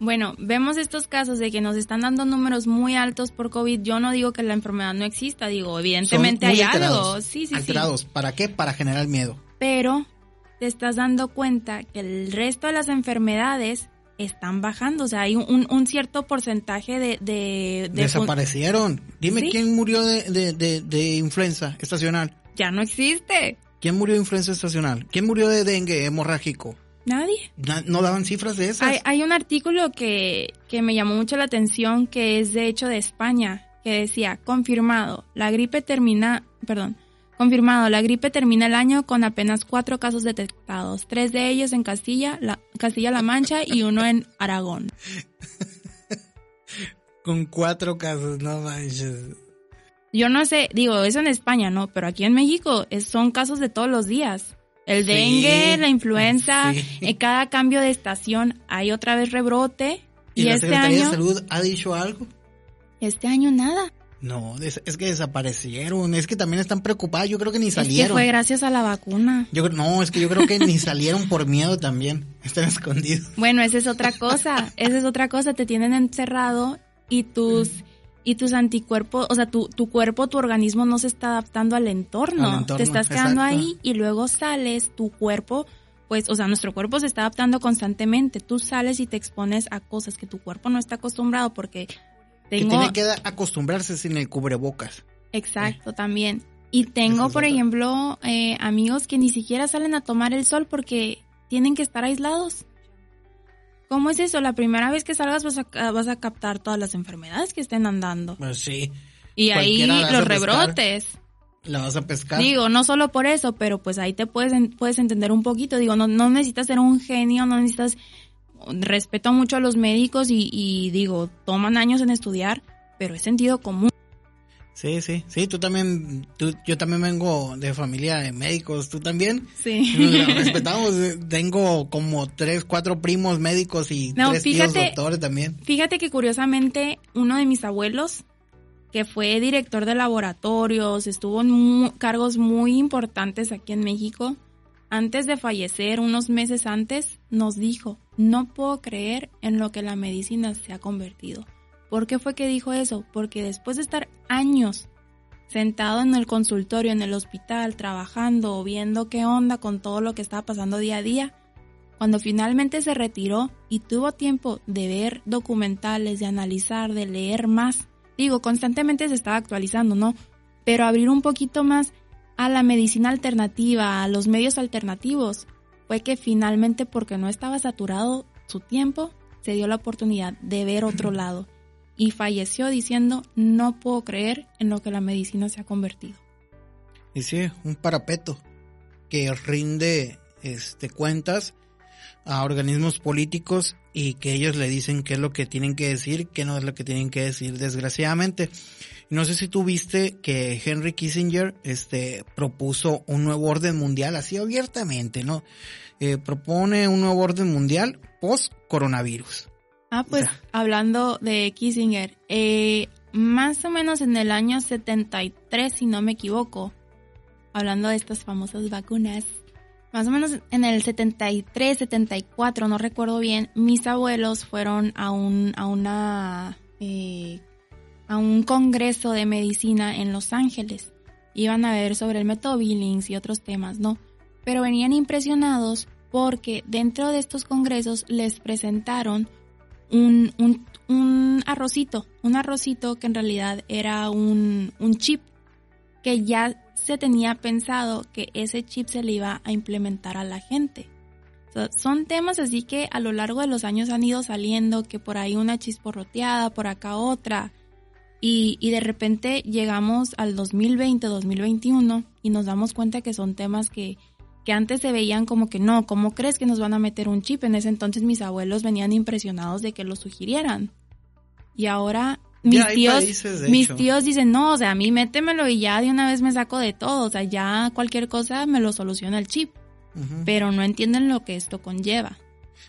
Bueno, vemos estos casos de que nos están dando números muy altos por COVID. Yo no digo que la enfermedad no exista, digo, evidentemente hay alterados, algo. Sí, sí, sí. alterados. ¿Para qué? Para generar miedo. Pero te estás dando cuenta que el resto de las enfermedades están bajando. O sea, hay un, un cierto porcentaje de... de, de fun- Desaparecieron. Dime ¿Sí? quién murió de, de influenza estacional. ya no existe. ¿Quién murió de influenza estacional? ¿Quién murió de dengue hemorrágico? Nadie. Na- no daban cifras de esas. Hay, hay un artículo que, que me llamó mucho la atención que es de hecho de España, que decía, confirmado, la gripe termina, perdón, confirmado, la gripe termina el año con apenas cuatro casos detectados, tres de ellos en Castilla, la, Castilla-La Mancha y uno en Aragón. Con cuatro casos, no manches. Yo no sé, digo, eso en España, ¿no? Pero aquí en México es- son casos de todos los días. El Sí, dengue, la influenza, sí. en cada cambio de estación hay otra vez rebrote. ¿Y, Y, la este Secretaría año, de Salud ha dicho algo? este año nada. No, es que desaparecieron. Es que también están preocupadas. Yo creo que ni Es que salieron. fue gracias a la vacuna. Yo no, es que yo creo que ni salieron por miedo también. Están escondidos. Bueno, esa es otra cosa. Esa es otra cosa. Te tienen encerrado y tus y tus anticuerpos, o sea, tu, tu cuerpo, tu organismo no se está adaptando al entorno. Al entorno, Te estás quedando exacto. ahí y luego sales, tu cuerpo, pues, o sea, nuestro cuerpo se está adaptando constantemente. Tú sales y te expones a cosas que tu cuerpo no está acostumbrado porque Que tengo tiene que acostumbrarse sin el cubrebocas. Exacto, también. Y tengo, es por ejemplo, eh, amigos que ni siquiera salen a tomar el sol porque tienen que estar aislados. ¿Cómo es eso? La primera vez que salgas vas a, vas a captar todas las enfermedades que estén andando. Pues sí, Y ahí los rebrotes. la vas a pescar. Digo, no solo por eso, pero pues ahí te puedes, puedes entender un poquito. Digo, no, no necesitas ser un genio, no necesitas... Respeto mucho a los médicos y, y digo, toman años en estudiar, pero es sentido común. Sí, sí, sí, tú también, tú, yo también vengo de familia de médicos, tú también. Sí. Nos respetamos, tengo como tres, cuatro primos médicos y No, tres tíos doctores también. Fíjate que curiosamente uno de mis abuelos, que fue director de laboratorios, estuvo en cargos muy importantes aquí en México, antes de fallecer, unos meses antes, nos dijo, no puedo creer en lo que la medicina se ha convertido. ¿Por qué fue que dijo eso? Porque después de estar años sentado en el consultorio, en el hospital, trabajando o viendo qué onda con todo lo que estaba pasando día a día, cuando finalmente se retiró y tuvo tiempo de ver documentales, de analizar, de leer más, digo, constantemente se estaba actualizando, ¿no? Pero abrir un poquito más a la medicina alternativa, a los medios alternativos, fue que finalmente, porque no estaba saturado su tiempo, se dio la oportunidad de ver otro lado y falleció diciendo, no puedo creer en lo que la medicina se ha convertido. Y sí, un parapeto que rinde este cuentas a organismos políticos y que ellos le dicen qué es lo que tienen que decir, qué no es lo que tienen que decir, desgraciadamente. No sé si tú viste que Henry Kissinger este propuso un nuevo orden mundial así abiertamente, ¿no? Eh, propone un nuevo orden mundial post coronavirus. Ah, pues Ya. hablando de Kissinger, eh, más o menos en el año 73, si no me equivoco, hablando de estas famosas vacunas, más o menos en el 73, 74, no recuerdo bien, mis abuelos fueron a un, a una, eh, a un congreso de medicina en Los Ángeles. Iban a ver sobre el método Billings y otros temas, ¿no? Pero venían impresionados porque dentro de estos congresos les presentaron un, un, un arrocito, un arrocito que en realidad era un, un chip. que ya se tenía pensado que ese chip se le iba a implementar a la gente. son temas así que a lo largo de los años han ido saliendo, que por ahí una chisporroteada, por acá otra, y, y de repente llegamos al 2020, 2021 y nos damos cuenta que son temas que, que antes se veían como que no, ¿cómo crees que nos van a meter un chip? En ese entonces mis abuelos venían impresionados de que lo sugirieran. Y ahora mis tíos, mis tíos dicen, no, o sea, a mí métemelo y ya de una vez me saco de todo, o sea, ya cualquier cosa me lo soluciona el chip. Pero no entienden lo que esto conlleva.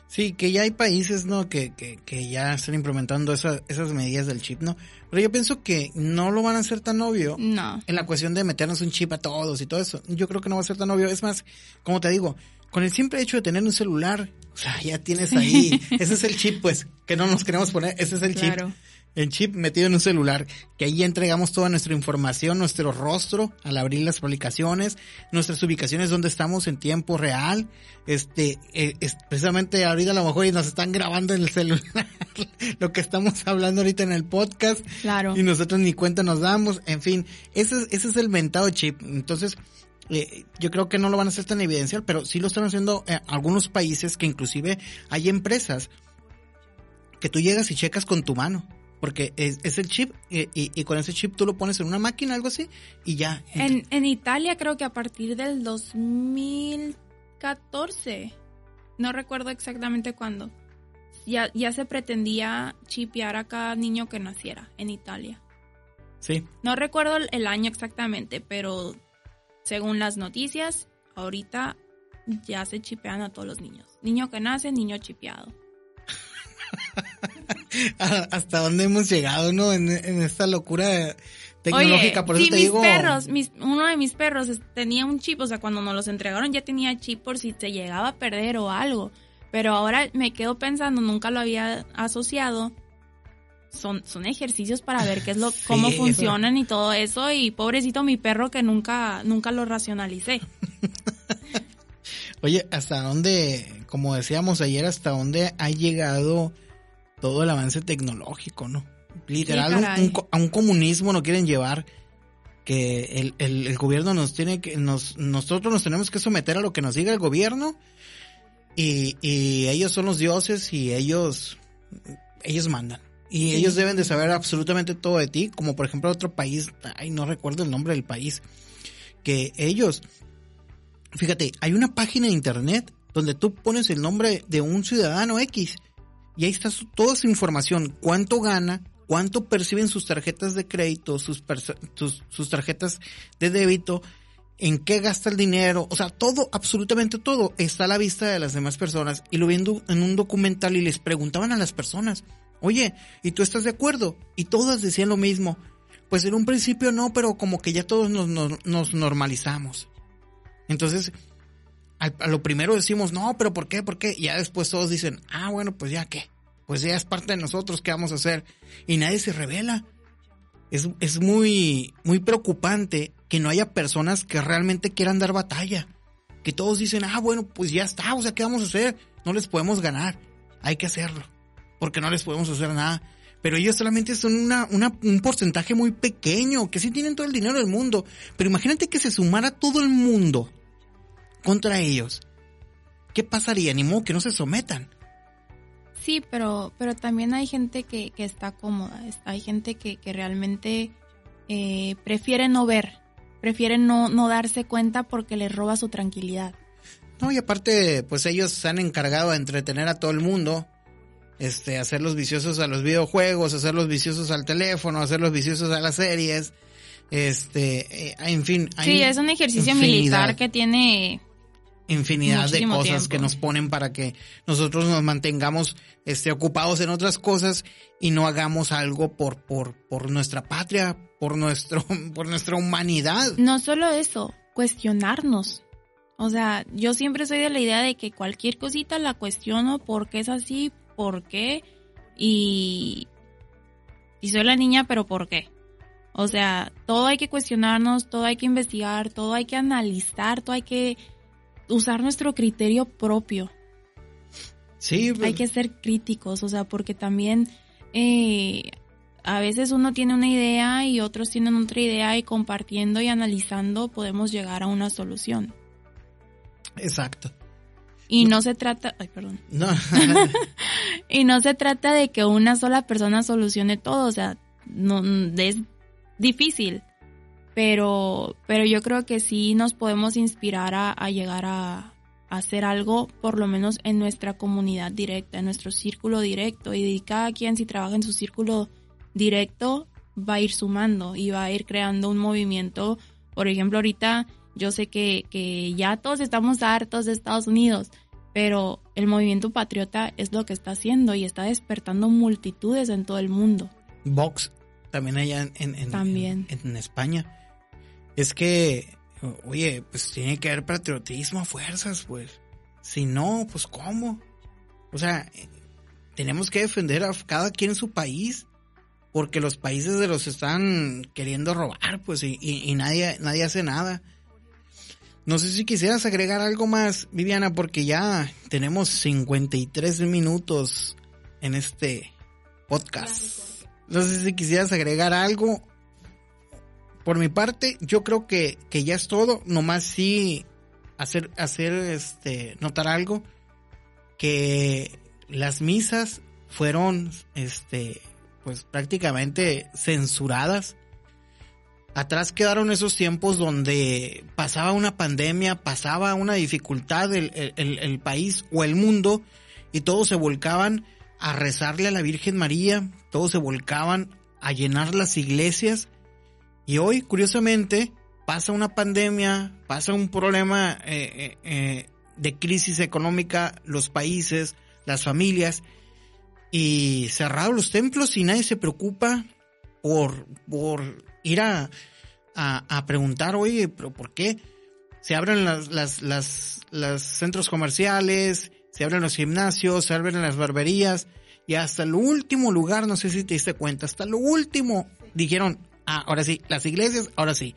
Sí, que ya hay países, ¿no? Que, que, que ya están implementando esas medidas del chip, ¿no? Pero yo pienso que no lo van a hacer tan obvio. No. En la cuestión de meternos un chip a todos y todo eso. Yo creo que no va a ser tan obvio. Es más, como te digo, con el simple hecho de tener un celular, o sea, ya tienes ahí, ese es el chip, pues, que no nos queremos poner, ese es el claro. chip el chip metido en un celular, que ahí entregamos toda nuestra información, nuestro rostro al abrir las aplicaciones, nuestras ubicaciones donde estamos en tiempo real, este, eh, precisamente ahorita a lo mejor nos están grabando en el celular lo que estamos hablando ahorita en el podcast. Claro. Y nosotros ni cuenta nos damos, en fin, ese, ese es el mentado chip. Entonces, eh, yo creo que no lo van a hacer tan evidencial, pero sí lo están haciendo eh, algunos países que inclusive hay empresas que tú llegas y checas con tu mano porque es, el chip y, y, con ese chip tú lo pones en una máquina, algo así, y ya. En, en Italia creo que a partir del 2014, no recuerdo exactamente cuándo, ya, ya se pretendía chipear a cada niño que naciera en Italia. Sí. No recuerdo el año exactamente, pero según las noticias, ahorita ya se chipean a todos los niños. Niño que nace, niño chipeado. hasta dónde hemos llegado, ¿no? En, esta locura tecnológica. por eso mis perros, uno de mis perros tenía un chip, o sea, cuando nos los entregaron ya tenía chip por si se llegaba a perder o algo. Pero ahora me quedo pensando, nunca lo había asociado. Son, son ejercicios para ver qué es lo, cómo funcionan y todo eso. Y pobrecito mi perro que nunca, nunca lo racionalicé. Oye, ¿hasta dónde, como decíamos ayer, hasta dónde ha llegado todo el avance tecnológico, ¿no? Literal, a un comunismo no quieren llevar que el, gobierno nos tiene que, nos, nosotros nos tenemos que someter a lo que nos diga el gobierno y, ellos son los dioses y ellos, ellos mandan. Y ellos deben de saber absolutamente todo de ti, como por ejemplo otro país, ay, no recuerdo el nombre del país, que ellos, fíjate, hay una página de internet donde tú pones el nombre de un ciudadano X y ahí está toda su información, cuánto gana, cuánto perciben sus tarjetas de crédito, sus, sus, tarjetas de débito, en qué gasta el dinero, o sea, todo, absolutamente todo está a la vista de las demás personas. Y lo viendo en un documental y les preguntaban a las personas, oye, ¿y tú estás de acuerdo? Y todas decían lo mismo. Pues en un principio no, pero como que ya todos nos, nos normalizamos. Entonces, a, lo primero decimos, no, pero ¿por qué? ¿Por qué? Y ya después todos dicen, ah, bueno, pues ya qué. Pues ya es parte de nosotros, ¿qué vamos a hacer? Y nadie se revela. Es, es muy, muy preocupante que no haya personas que realmente quieran dar batalla. Que todos dicen, ah, bueno, pues ya está, o sea, ¿qué vamos a hacer? No les podemos ganar. Hay que hacerlo. Porque no les podemos hacer nada. Pero ellos solamente son una, una, un porcentaje muy pequeño, que sí tienen todo el dinero del mundo. Pero imagínate que se sumara todo el mundo contra ellos, ¿qué pasaría? Ni modo que no se sometan. Sí, pero, pero también hay gente que, está cómoda, hay gente que, realmente eh, prefiere no ver, prefiere no, no darse cuenta porque les roba su tranquilidad. No, y aparte, pues ellos se han encargado de entretener a todo el mundo, este, hacer los viciosos a los videojuegos, hacer los viciosos al teléfono, hacer los viciosos a las series, este, eh, en fin. sí, es un ejercicio militar que tiene infinidad de cosas que nos ponen para que nosotros nos mantengamos este, ocupados en otras cosas y no hagamos algo por, por, por nuestra patria, por, nuestro, por nuestra humanidad. No solo eso, cuestionarnos. O sea, yo siempre soy de la idea de que cualquier cosita la cuestiono por qué es así, por qué y, y soy la niña, pero por qué. O sea, todo hay que cuestionarnos, todo hay que investigar, todo hay que analizar, todo hay que usar nuestro criterio propio. Sí, pues. hay que ser críticos, o sea, porque también eh, a veces uno tiene una idea y otros tienen otra idea y compartiendo y analizando podemos llegar a una solución. Exacto. Y no se trata, ay, perdón. No. y no se trata de que una sola persona solucione todo, o sea, no es difícil, pero pero yo creo que sí nos podemos inspirar a, llegar a, hacer algo, por lo menos en nuestra comunidad directa, en nuestro círculo directo, y cada quien si trabaja en su círculo directo va a ir sumando y va a ir creando un movimiento. Por ejemplo, ahorita yo sé que, que ya todos estamos hartos de Estados Unidos, pero el movimiento patriota es lo que está haciendo y está despertando multitudes en todo el mundo. Vox, también allá en, en, en, España. Es que, oye, pues tiene que haber patriotismo a fuerzas, pues. Si no, pues ¿cómo? O sea, tenemos que defender a cada quien en su país porque los países de los están queriendo robar, pues, y, y, nadie, nadie hace nada. No sé si quisieras agregar algo más, Viviana, porque ya tenemos 53 minutos en este podcast. No sé si quisieras agregar algo. Por mi parte, yo creo que, que ya es todo. Nomás sí hacer, hacer este, notar algo. Que las misas fueron este, pues prácticamente censuradas. Atrás quedaron esos tiempos donde pasaba una pandemia, pasaba una dificultad el, el, país o el mundo y todos se volcaban a rezarle a la Virgen María, todos se volcaban a llenar las iglesias y hoy, curiosamente, pasa una pandemia, pasa un problema eh, eh, eh, de crisis económica, los países, las familias, y cerrados los templos y nadie se preocupa por, por ir a, a, preguntar, oye, pero ¿por qué? Se abren las, las, las, los centros comerciales, se abren los gimnasios, se abren las barberías y hasta el último lugar, no sé si te diste cuenta, hasta lo último dijeron, ah, ahora sí, las iglesias, ahora sí.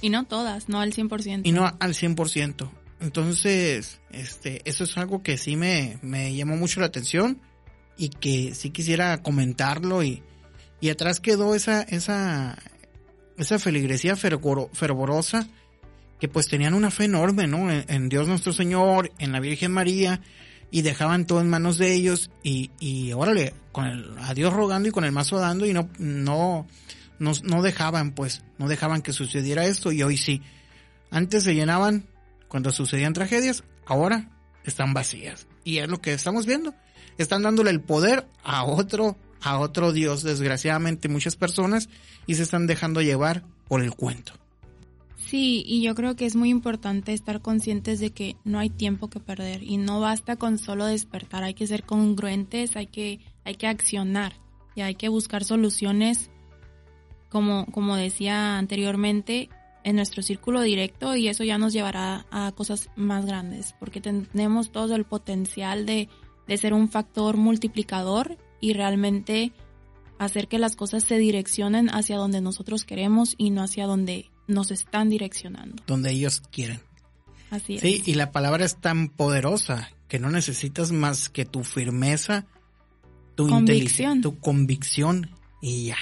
Y no todas, no al 100%. Y no al 100%. Entonces, este, eso es algo que sí me, me llamó mucho la atención y que sí quisiera comentarlo y, y atrás quedó esa, esa, esa feligresía fervorosa que pues tenían una fe enorme, ¿no? En, Dios nuestro Señor, en la Virgen María y dejaban todo en manos de ellos y, y órale, con el, a Dios rogando y con el mazo dando y no, no, no, no dejaban pues, no dejaban que sucediera esto y hoy sí. Antes se llenaban cuando sucedían tragedias, ahora están vacías. Y es lo que estamos viendo están dándole el poder a otro, a otro Dios, desgraciadamente muchas personas, y se están dejando llevar por el cuento. Sí, y yo creo que es muy importante estar conscientes de que no hay tiempo que perder y no basta con solo despertar, hay que ser congruentes, hay que, hay que accionar y hay que buscar soluciones, como, como decía anteriormente, en nuestro círculo directo y eso ya nos llevará a cosas más grandes, porque tenemos todo el potencial de de ser un factor multiplicador y realmente hacer que las cosas se direccionen hacia donde nosotros queremos y no hacia donde nos están direccionando. Donde ellos quieren. Así es. Sí, y la palabra es tan poderosa que no necesitas más que tu firmeza, tu convicción, tu convicción y ya,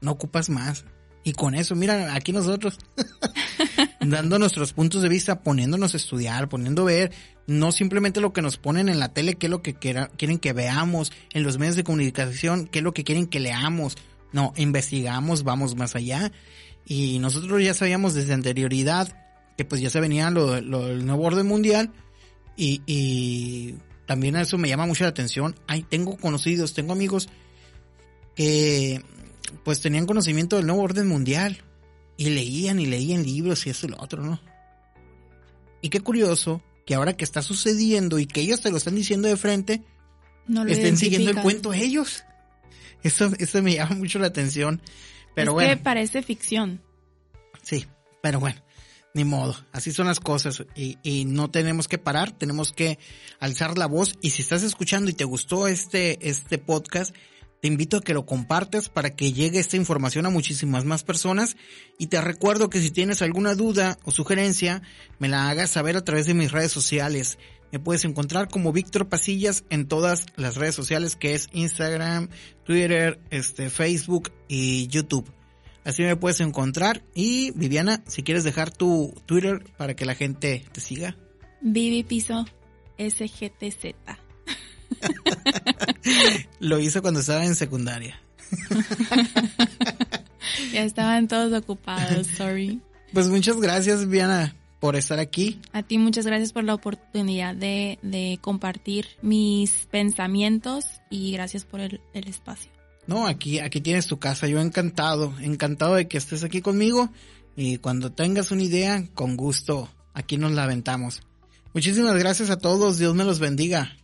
no ocupas más. Y con eso, mira, aquí nosotros, dando nuestros puntos de vista, poniéndonos a estudiar, poniendo a ver, no simplemente lo que nos ponen en la tele, qué es lo que quieren que veamos, en los medios de comunicación, qué es lo que quieren que leamos. No, investigamos, vamos más allá. Y nosotros ya sabíamos desde anterioridad que pues ya se venía lo, lo del nuevo orden mundial y, y también eso me llama mucho la atención. Ay, tengo conocidos, tengo amigos que pues tenían conocimiento del nuevo orden mundial y leían y leían libros y eso y lo otro, ¿no? Y qué curioso que ahora que está sucediendo y que ellos te lo están diciendo de frente, estén siguiendo el cuento ellos. Eso, eso me llama mucho la atención. Pero bueno. que parece ficción. Sí, pero bueno, ni modo. Así son las cosas y, y no tenemos que parar, tenemos que alzar la voz. Y si estás escuchando y te gustó este, este podcast, te invito a que lo compartas para que llegue esta información a muchísimas más personas y te recuerdo que si tienes alguna duda o sugerencia, me la hagas saber a través de mis redes sociales. Me puedes encontrar como Víctor Pasillas en todas las redes sociales que es Instagram, Twitter, este, Facebook y YouTube. Así me puedes encontrar. Y Viviana, si quieres dejar tu Twitter para que la gente te siga. Vivi Piso SGTZ. Lo hizo cuando estaba en secundaria. ya estaban todos ocupados, sorry. Pues muchas gracias, Viviana, por estar aquí. A ti muchas gracias por la oportunidad de, de compartir mis pensamientos y gracias por el, el, espacio. No, aquí, aquí tienes tu casa. Yo encantado, encantado de que estés aquí conmigo. Y cuando tengas una idea, con gusto, aquí nos la aventamos. Muchísimas gracias a todos. Dios me los bendiga.